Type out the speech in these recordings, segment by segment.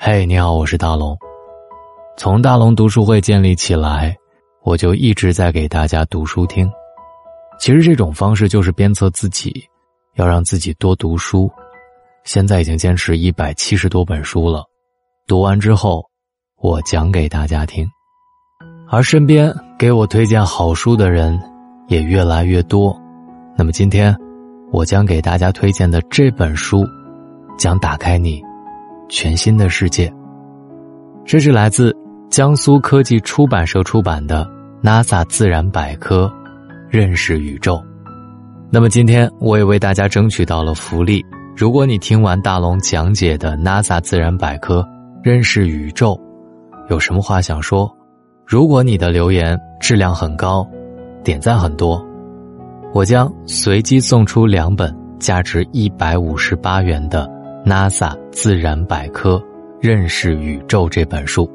嘿，你好，我是大龙。从大龙读书会建立起来，我就一直在给大家读书听。其实这种方式就是鞭策自己，要让自己多读书。现在已经坚持一百七十多本书了，读完之后，我讲给大家听。而身边给我推荐好书的人也越来越多。那么今天，我将给大家推荐的这本书，将打开你。全新的世界。这是来自江苏科技出版社出版的《NASA 自然百科：认识宇宙》。那么今天我也为大家争取到了福利。如果你听完大龙讲解的《NASA 自然百科：认识宇宙》，有什么话想说？如果你的留言质量很高，点赞很多，我将随机送出两本价值一百五十八元的。NASA 自然百科认识宇宙这本书，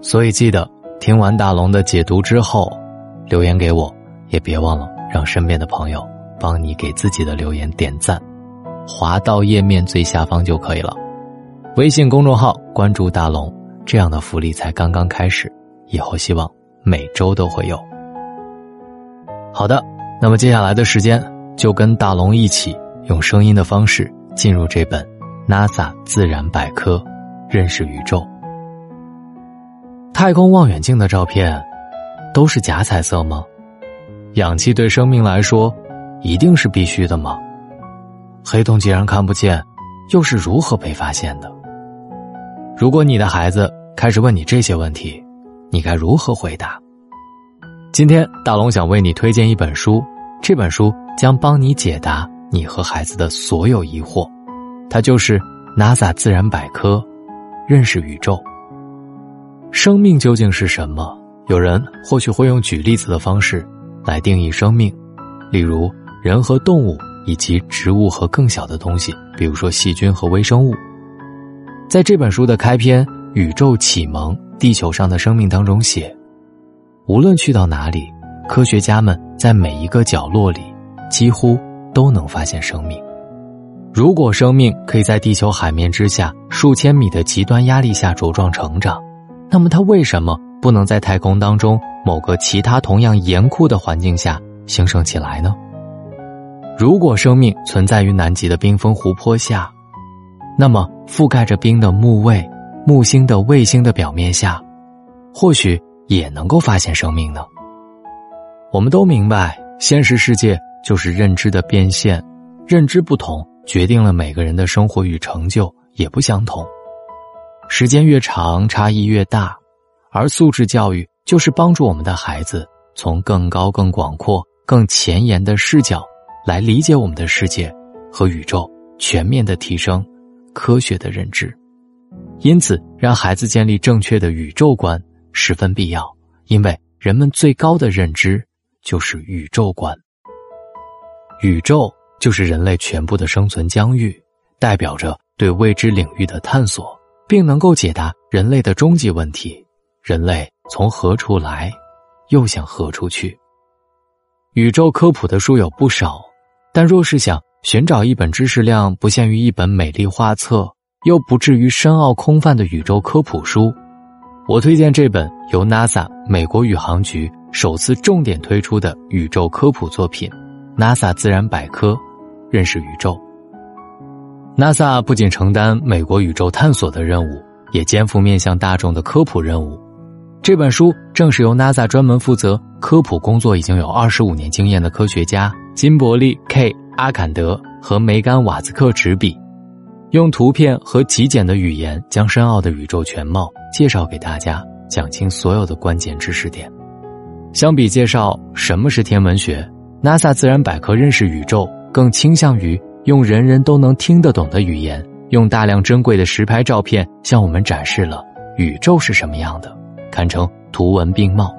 所以记得听完大龙的解读之后，留言给我，也别忘了让身边的朋友帮你给自己的留言点赞，滑到页面最下方就可以了。微信公众号关注大龙，这样的福利才刚刚开始，以后希望每周都会有。好的，那么接下来的时间就跟大龙一起用声音的方式进入这本。NASA 自然百科，认识宇宙。太空望远镜的照片都是假彩色吗？氧气对生命来说一定是必须的吗？黑洞既然看不见，又是如何被发现的？如果你的孩子开始问你这些问题，你该如何回答？今天大龙想为你推荐一本书，这本书将帮你解答你和孩子的所有疑惑。它就是 NASA 自然百科，认识宇宙。生命究竟是什么？有人或许会用举例子的方式来定义生命，例如人和动物，以及植物和更小的东西，比如说细菌和微生物。在这本书的开篇《宇宙启蒙：地球上的生命》当中写，无论去到哪里，科学家们在每一个角落里，几乎都能发现生命。如果生命可以在地球海面之下数千米的极端压力下茁壮成长，那么它为什么不能在太空当中某个其他同样严酷的环境下兴盛起来呢？如果生命存在于南极的冰封湖泊下，那么覆盖着冰的木卫、木星的卫星的表面下，或许也能够发现生命呢？我们都明白，现实世界就是认知的变现，认知不同。决定了每个人的生活与成就也不相同，时间越长，差异越大，而素质教育就是帮助我们的孩子从更高、更广阔、更前沿的视角来理解我们的世界和宇宙，全面的提升科学的认知。因此，让孩子建立正确的宇宙观十分必要，因为人们最高的认知就是宇宙观。宇宙。就是人类全部的生存疆域，代表着对未知领域的探索，并能够解答人类的终极问题：人类从何处来，又向何处去？宇宙科普的书有不少，但若是想寻找一本知识量不限于一本美丽画册，又不至于深奥空泛的宇宙科普书，我推荐这本由 NASA 美国宇航局首次重点推出的宇宙科普作品《NASA 自然百科》。认识宇宙。NASA 不仅承担美国宇宙探索的任务，也肩负面向大众的科普任务。这本书正是由 NASA 专门负责科普工作已经有二十五年经验的科学家金伯利 ·K· 阿坎德和梅甘·瓦兹克执笔，用图片和极简的语言将深奥的宇宙全貌介绍给大家，讲清所有的关键知识点。相比介绍什么是天文学，NASA 自然百科认识宇宙。更倾向于用人人都能听得懂的语言，用大量珍贵的实拍照片向我们展示了宇宙是什么样的，堪称图文并茂。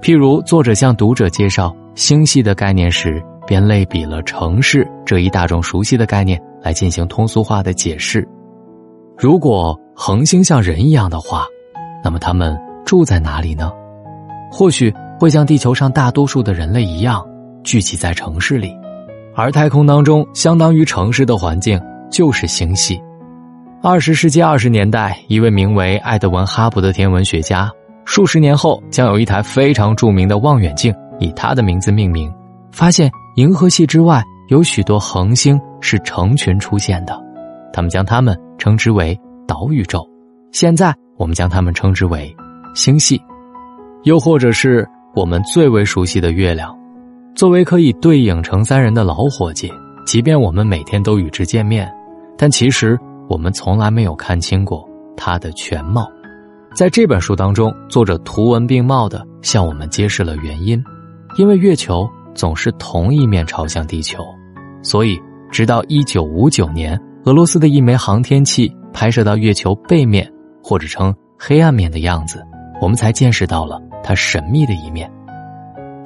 譬如，作者向读者介绍星系的概念时，便类比了城市这一大众熟悉的概念来进行通俗化的解释。如果恒星像人一样的话，那么他们住在哪里呢？或许会像地球上大多数的人类一样，聚集在城市里。而太空当中，相当于城市的环境就是星系。二十世纪二十年代，一位名为艾德文·哈勃的天文学家，数十年后将有一台非常著名的望远镜以他的名字命名，发现银河系之外有许多恒星是成群出现的，他们将它们称之为岛宇宙。现在我们将它们称之为星系，又或者是我们最为熟悉的月亮。作为可以对影成三人的老伙计，即便我们每天都与之见面，但其实我们从来没有看清过它的全貌。在这本书当中，作者图文并茂的向我们揭示了原因：因为月球总是同一面朝向地球，所以直到一九五九年，俄罗斯的一枚航天器拍摄到月球背面，或者称黑暗面的样子，我们才见识到了它神秘的一面。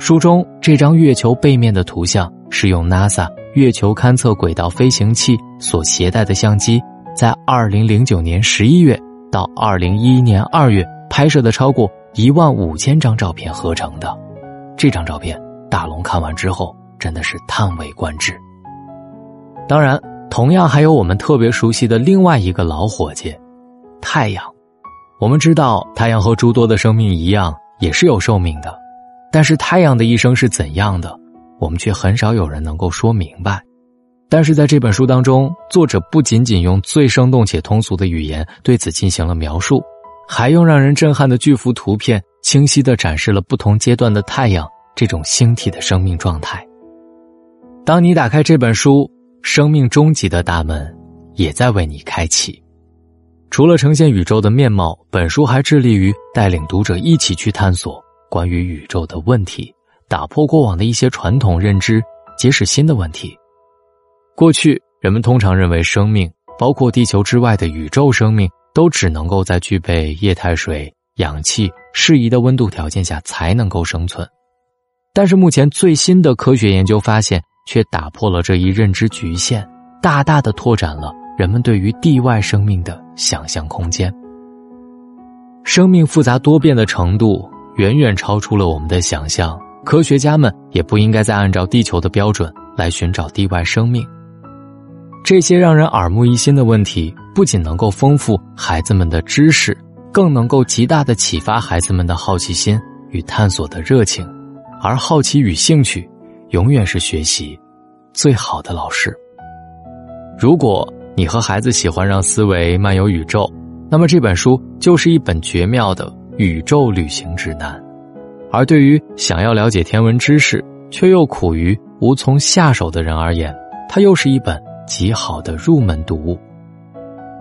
书中这张月球背面的图像是用 NASA 月球勘测轨道飞行器所携带的相机，在二零零九年十一月到二零一一年二月拍摄的超过一万五千张照片合成的。这张照片，大龙看完之后真的是叹为观止。当然，同样还有我们特别熟悉的另外一个老伙计——太阳。我们知道，太阳和诸多的生命一样，也是有寿命的。但是太阳的一生是怎样的，我们却很少有人能够说明白。但是在这本书当中，作者不仅仅用最生动且通俗的语言对此进行了描述，还用让人震撼的巨幅图片，清晰的展示了不同阶段的太阳这种星体的生命状态。当你打开这本书，生命终极的大门也在为你开启。除了呈现宇宙的面貌，本书还致力于带领读者一起去探索。关于宇宙的问题，打破过往的一些传统认知，揭示新的问题。过去人们通常认为，生命包括地球之外的宇宙生命，都只能够在具备液态水、氧气、适宜的温度条件下才能够生存。但是目前最新的科学研究发现，却打破了这一认知局限，大大的拓展了人们对于地外生命的想象空间。生命复杂多变的程度。远远超出了我们的想象，科学家们也不应该再按照地球的标准来寻找地外生命。这些让人耳目一新的问题，不仅能够丰富孩子们的知识，更能够极大的启发孩子们的好奇心与探索的热情。而好奇与兴趣，永远是学习最好的老师。如果你和孩子喜欢让思维漫游宇宙，那么这本书就是一本绝妙的。宇宙旅行指南，而对于想要了解天文知识却又苦于无从下手的人而言，它又是一本极好的入门读物。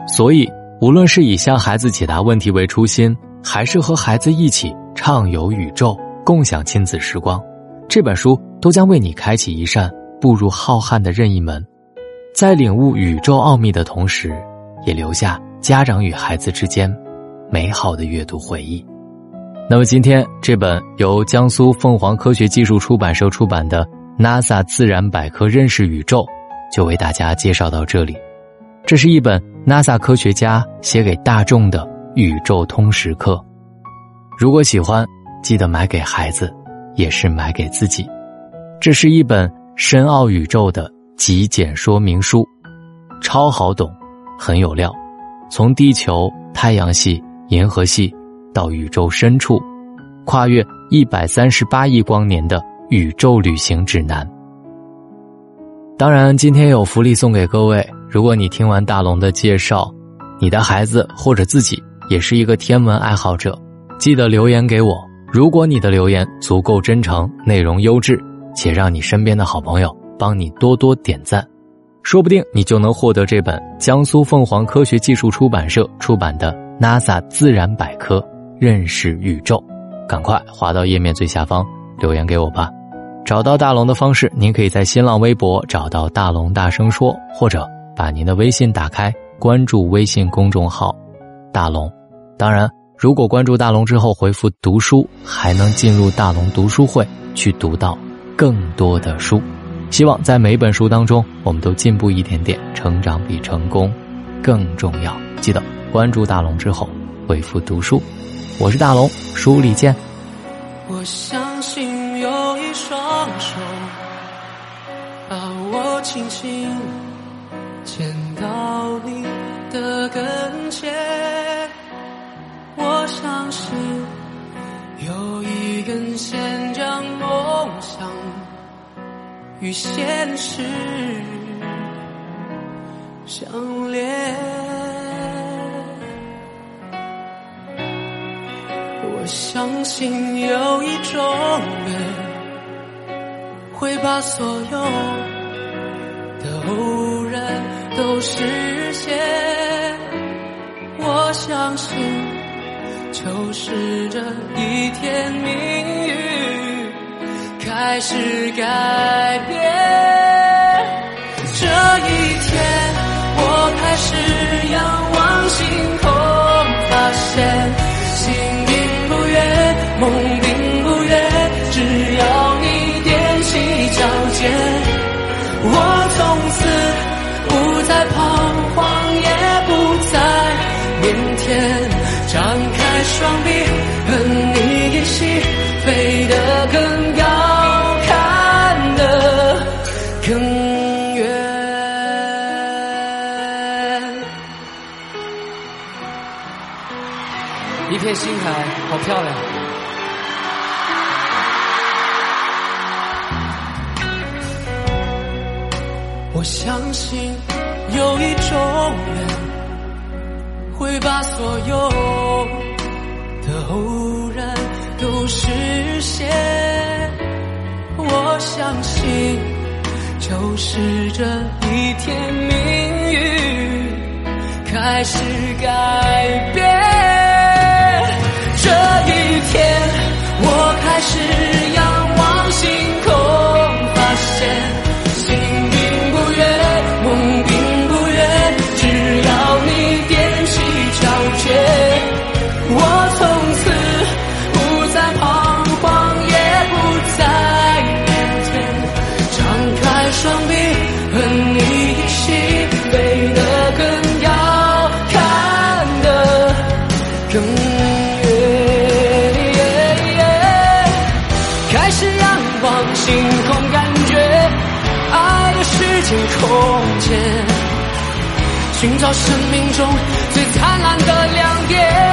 所以，无论是以向孩子解答问题为初心，还是和孩子一起畅游宇宙、共享亲子时光，这本书都将为你开启一扇步入浩瀚的任意门，在领悟宇宙奥秘的同时，也留下家长与孩子之间。美好的阅读回忆。那么，今天这本由江苏凤凰科学技术出版社出版的《NASA 自然百科认识宇宙》，就为大家介绍到这里。这是一本 NASA 科学家写给大众的宇宙通识课。如果喜欢，记得买给孩子，也是买给自己。这是一本深奥宇宙的极简说明书，超好懂，很有料。从地球、太阳系。银河系到宇宙深处，跨越一百三十八亿光年的宇宙旅行指南。当然，今天有福利送给各位。如果你听完大龙的介绍，你的孩子或者自己也是一个天文爱好者，记得留言给我。如果你的留言足够真诚，内容优质，且让你身边的好朋友帮你多多点赞，说不定你就能获得这本江苏凤凰科学技术出版社出版的。NASA 自然百科认识宇宙，赶快滑到页面最下方留言给我吧。找到大龙的方式，您可以在新浪微博找到大龙大声说，或者把您的微信打开，关注微信公众号大龙。当然，如果关注大龙之后回复读书，还能进入大龙读书会去读到更多的书。希望在每本书当中，我们都进步一点点，成长比成功更重要。记得。关注大龙之后，回复读书，我是大龙，书里见。我相信有一双手把我轻轻牵到你。的跟前。我相信有一根线将梦想与现实相信有一种人会把所有的偶然都实现。我相信。就是这一天，命运开始改变。彷徨，也不再腼腆。张开双臂，我相信有一种人。会把所有的偶然都实现。我相信，就是这一天，命运开始改变。空间，寻找生命中最灿烂的亮点。